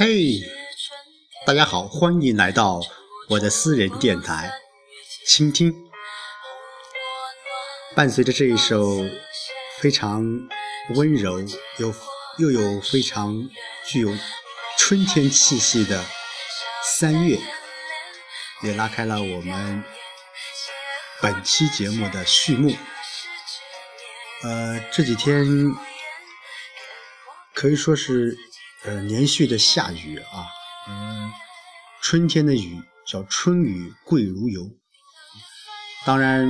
嘿，大家好，欢迎来到我的私人电台，倾听。伴随着这一首非常温柔又又有非常具有春天气息的三月，也拉开了我们本期节目的序幕。呃，这几天可以说是呃连续的下雨啊，嗯，春天的雨叫春雨贵如油。当然，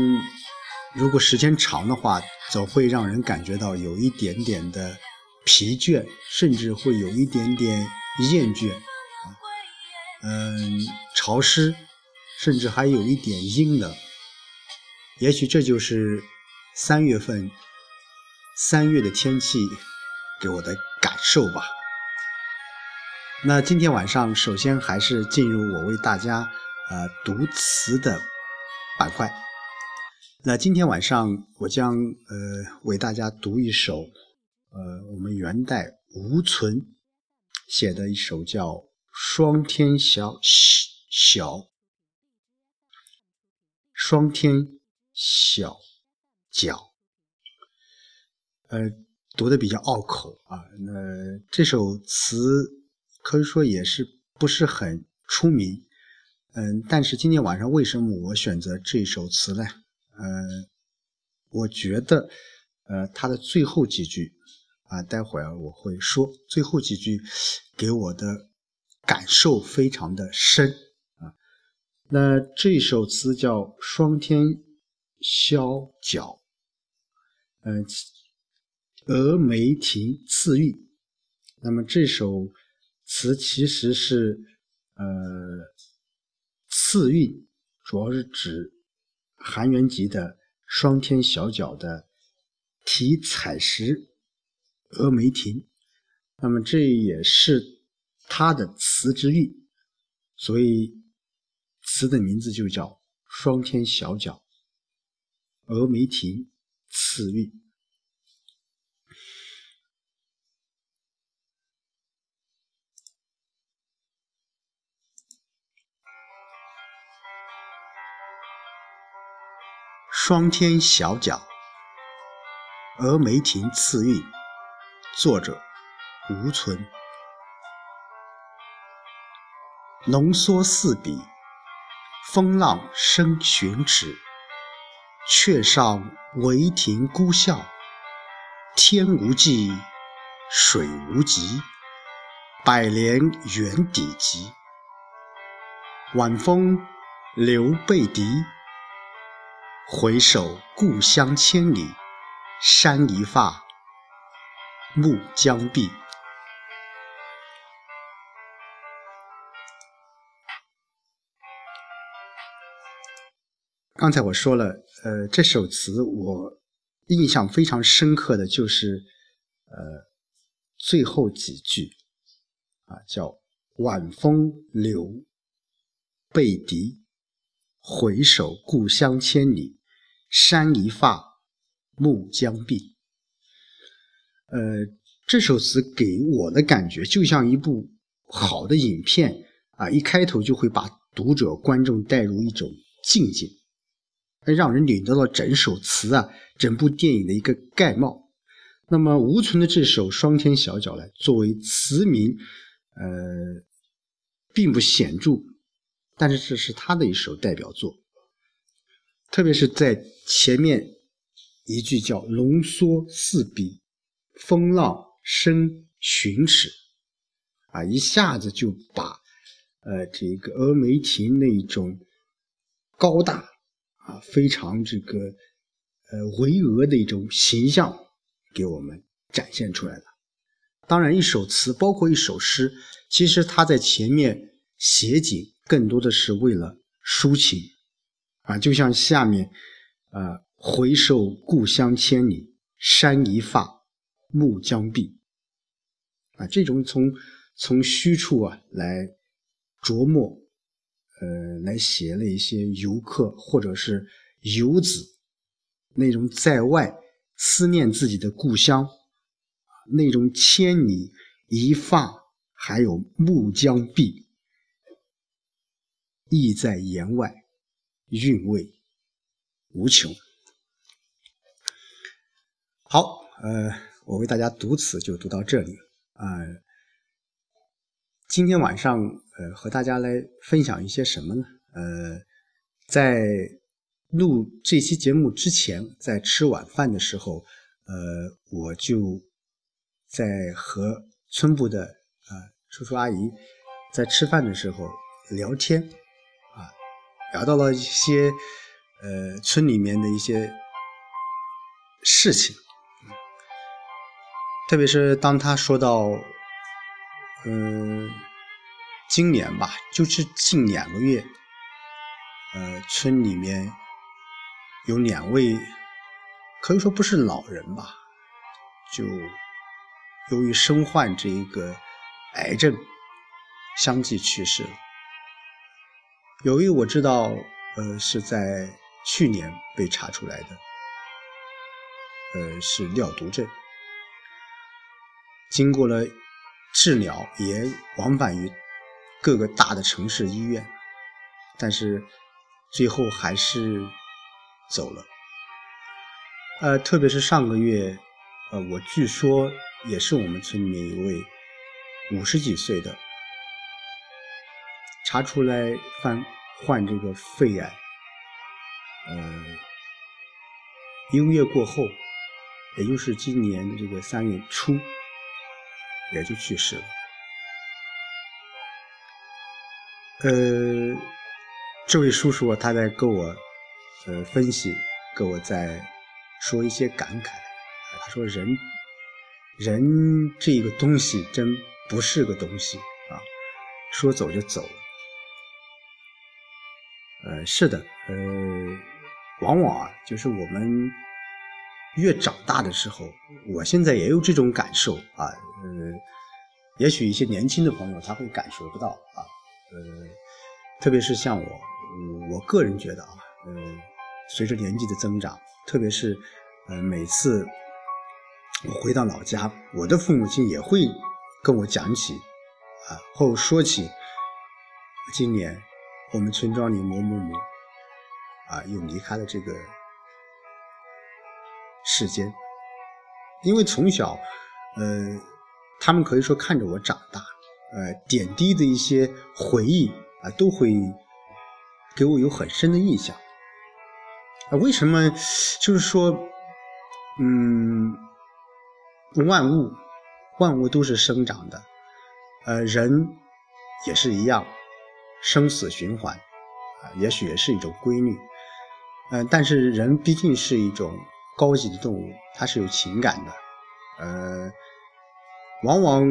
如果时间长的话，总会让人感觉到有一点点的疲倦，甚至会有一点点厌倦。嗯，潮湿，甚至还有一点阴冷。也许这就是三月份。三月的天气给我的感受吧。那今天晚上，首先还是进入我为大家呃读词的板块。那今天晚上，我将呃为大家读一首呃我们元代吴存写的一首叫《霜天小小》，霜天小角。呃，读的比较拗口啊。那这首词可以说也是不是很出名，嗯，但是今天晚上为什么我选择这首词呢？呃，我觉得，呃，它的最后几句啊，待会儿我会说，最后几句给我的感受非常的深啊。那这首词叫《霜天萧角》，嗯。峨眉亭次玉，那么这首词其实是呃次韵，主要是指韩元吉的《霜天小角》的题采石峨眉亭，那么这也是他的词之韵，所以词的名字就叫《霜天小角》峨眉亭次韵。霜天小角，峨眉亭次韵。作者：吴存。浓缩四笔，风浪生寻尺。却上唯亭孤笑，天无际，水无极，百年原底急。晚风留被笛。回首故乡千里，山一发，暮江碧。刚才我说了，呃，这首词我印象非常深刻的就是，呃，最后几句，啊，叫晚风柳被笛，回首故乡千里。山一发，暮将毕。呃，这首词给我的感觉就像一部好的影片啊，一开头就会把读者、观众带入一种境界，让人领得到整首词啊、整部电影的一个概貌。那么吴存的这首《霜天小角》呢，作为词名，呃，并不显著，但是这是他的一首代表作。特别是在前面一句叫“浓缩四笔，风浪生寻尺”，啊，一下子就把呃这个峨眉亭那种高大啊、非常这个呃巍峨的一种形象给我们展现出来了。当然，一首词包括一首诗，其实它在前面写景更多的是为了抒情。啊，就像下面，呃，回首故乡千里，山一发，暮将毕。啊，这种从从虚处啊来琢磨，呃，来写了一些游客或者是游子那种在外思念自己的故乡，那种千里一发还有暮江碧，意在言外，韵味无穷。好，呃，我为大家读词就读到这里啊。今天晚上，呃，和大家来分享一些什么呢？呃，在录这期节目之前，在吃晚饭的时候，呃，我就在和村部的啊叔叔阿姨在吃饭的时候聊天，聊到了一些呃村里面的一些事情，特别是当他说到。嗯，今年吧，就是近两个月，呃，村里面有两位，可以说不是老人吧，就由于身患这一个癌症，相继去世了。有一我知道，呃，是在去年被查出来的，呃，是尿毒症，经过了。治疗也往返于各个大的城市医院，但是最后还是走了。呃，特别是上个月，呃，我据说也是我们村里面一位五十几岁的，查出来患患这个肺癌，呃，一个月过后，也就是今年的这个三月初。也就去世了。呃，这位叔叔他在跟我呃分析，跟我在说一些感慨。他说：“人，人这个东西真不是个东西啊，说走就走。”呃，是的，呃，往往啊，就是我们。越长大的时候，我现在也有这种感受啊。呃，也许一些年轻的朋友他会感受不到啊。呃，特别是像我，我个人觉得啊，呃，随着年纪的增长，特别是呃每次我回到老家，我的父母亲也会跟我讲起啊，或说起今年我们村庄里某某某啊又离开了这个。世间，因为从小，呃，他们可以说看着我长大，呃，点滴的一些回忆啊，都会给我有很深的印象。啊，为什么？就是说，嗯，万物，万物都是生长的，呃，人也是一样，生死循环，啊，也许也是一种规律，嗯，但是人毕竟是一种。高级的动物，它是有情感的，呃，往往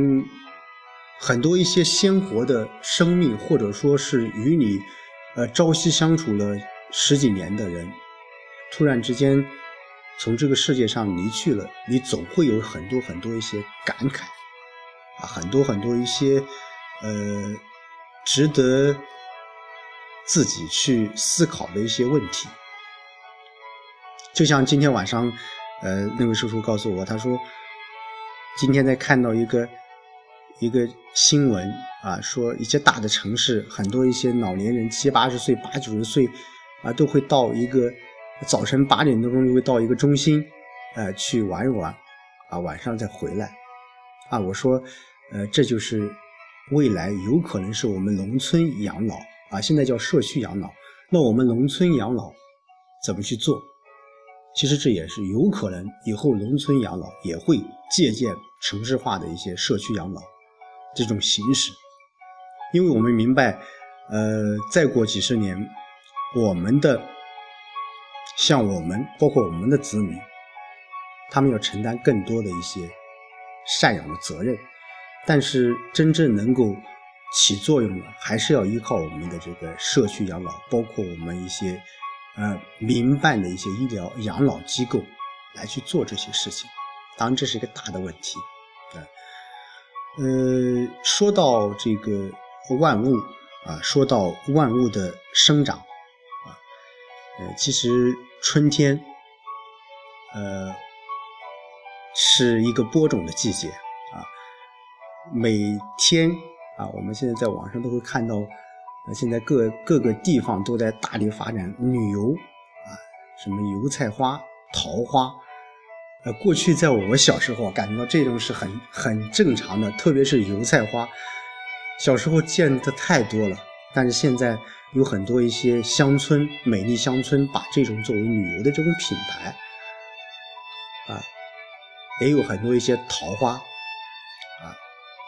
很多一些鲜活的生命，或者说是与你呃朝夕相处了十几年的人，突然之间从这个世界上离去了，你总会有很多很多一些感慨啊，很多很多一些呃值得自己去思考的一些问题。就像今天晚上，呃，那位叔叔告诉我，他说今天在看到一个一个新闻啊，说一些大的城市，很多一些老年人七八十岁、八九十岁啊，都会到一个早晨八点多钟就会到一个中心，呃，去玩一玩，啊，晚上再回来，啊，我说，呃，这就是未来有可能是我们农村养老啊，现在叫社区养老，那我们农村养老怎么去做？其实这也是有可能，以后农村养老也会借鉴城市化的一些社区养老这种形式，因为我们明白，呃，再过几十年，我们的像我们，包括我们的子女，他们要承担更多的一些赡养的责任，但是真正能够起作用的，还是要依靠我们的这个社区养老，包括我们一些。呃，民办的一些医疗养老机构来去做这些事情，当然这是一个大的问题。呃，说到这个万物啊，说到万物的生长啊，呃，其实春天呃是一个播种的季节，每天啊，我们现在在网上都会看到，呃，现在各各个地方都在大力发展旅游啊，什么油菜花、桃花。呃，过去在我小时候感觉到这种是很很正常的，特别是油菜花，小时候见的太多了。但是现在有很多一些乡村美丽乡村，把这种作为旅游的这种品牌，啊，也有很多一些桃花，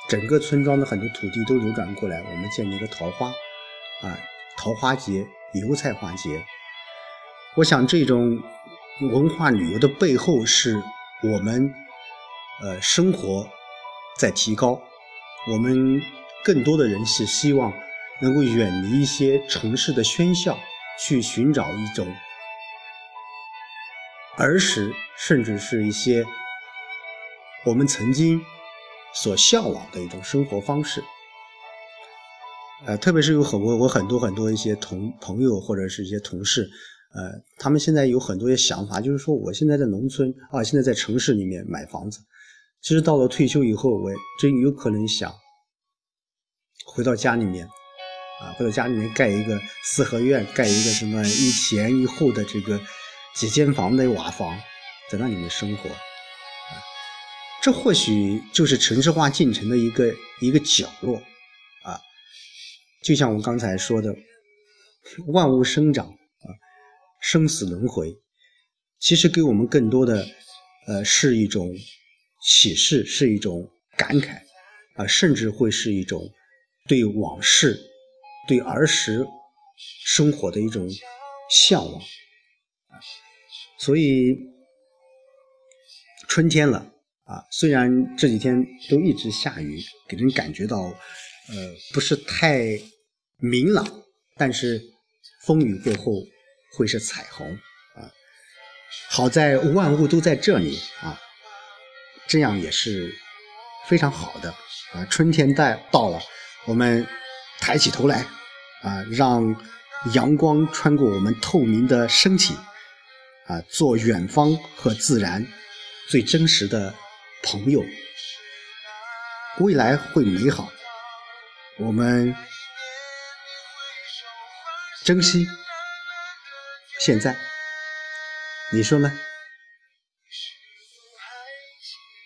整个村庄的很多土地都流转过来，我们建立一个桃花，啊，桃花节、油菜花节。我想这种。文化旅游的背后是我们，呃，生活在提高。我们更多的人是希望能够远离一些城市的喧嚣，去寻找一种儿时，甚至是一些我们曾经所向往的一种生活方式。呃，特别是有很多我很多很多一些同朋友或者是一些同事。呃，他们现在有很多的想法，就是说，我现在在农村啊，现在在城市里面买房子，其实到了退休以后，我真有可能想回到家里面，啊，回到家里面盖一个四合院，盖一个什么一前一后的这个几间房的瓦房，在那里面生活，这或许就是城市化进程的一个一个角落，啊，就像我刚才说的，万物生长啊。生死轮回，其实给我们更多的，呃，是一种启示，是一种感慨，啊，甚至会是一种对往事、对儿时生活的一种向往。所以春天了啊，虽然这几天都一直下雨，给人感觉到呃不是太明朗，但是风雨过后。会是彩虹啊！好在万物都在这里啊，这样也是非常好的啊。春天到到了，我们抬起头来啊，让阳光穿过我们透明的身体啊，做远方和自然最真实的朋友。未来会美好，我们珍惜。现在，你说呢？